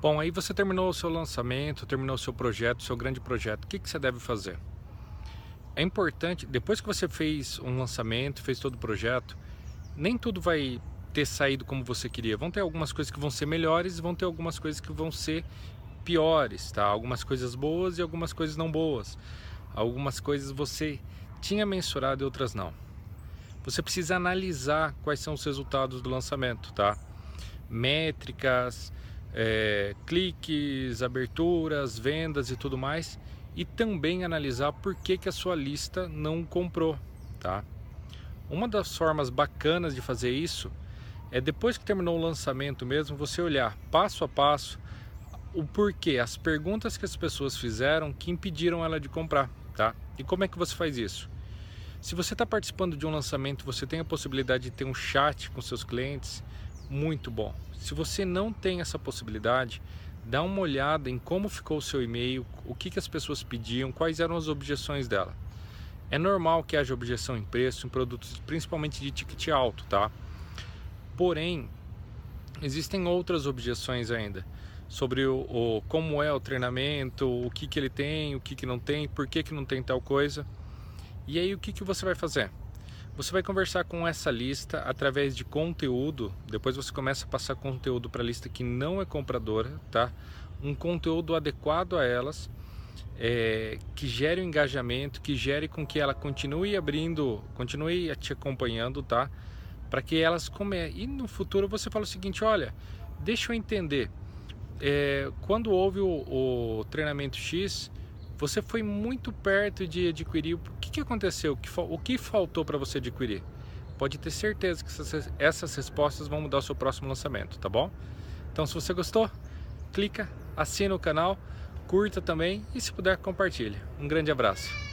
Bom, aí você terminou o seu lançamento, terminou o seu projeto, o seu grande projeto. O que, que você deve fazer? É importante, depois que você fez um lançamento, fez todo o projeto, nem tudo vai ter saído como você queria. Vão ter algumas coisas que vão ser melhores e vão ter algumas coisas que vão ser piores, tá? Algumas coisas boas e algumas coisas não boas. Algumas coisas você tinha mensurado e outras não. Você precisa analisar quais são os resultados do lançamento, tá? Métricas, é, cliques, aberturas, vendas e tudo mais, e também analisar por que, que a sua lista não comprou, tá? Uma das formas bacanas de fazer isso é depois que terminou o lançamento mesmo, você olhar passo a passo o porquê, as perguntas que as pessoas fizeram que impediram ela de comprar, tá? E como é que você faz isso? Se você está participando de um lançamento, você tem a possibilidade de ter um chat com seus clientes, muito bom. Se você não tem essa possibilidade, dá uma olhada em como ficou o seu e-mail, o que, que as pessoas pediam, quais eram as objeções dela. É normal que haja objeção em preço em produtos principalmente de ticket alto, tá? Porém, existem outras objeções ainda sobre o, o como é o treinamento, o que, que ele tem, o que, que não tem, por que, que não tem tal coisa. E aí o que, que você vai fazer? Você vai conversar com essa lista através de conteúdo. Depois você começa a passar conteúdo para a lista que não é compradora, tá? Um conteúdo adequado a elas, é, que gere o um engajamento, que gere com que ela continue abrindo, continue te acompanhando, tá? Para que elas come e no futuro você fala o seguinte, olha, deixa eu entender. É, quando houve o, o treinamento X, você foi muito perto de adquirir. O que, que aconteceu? O que faltou para você adquirir? Pode ter certeza que essas respostas vão mudar o seu próximo lançamento, tá bom? Então, se você gostou, clica, assina o canal, curta também e, se puder, compartilhe. Um grande abraço.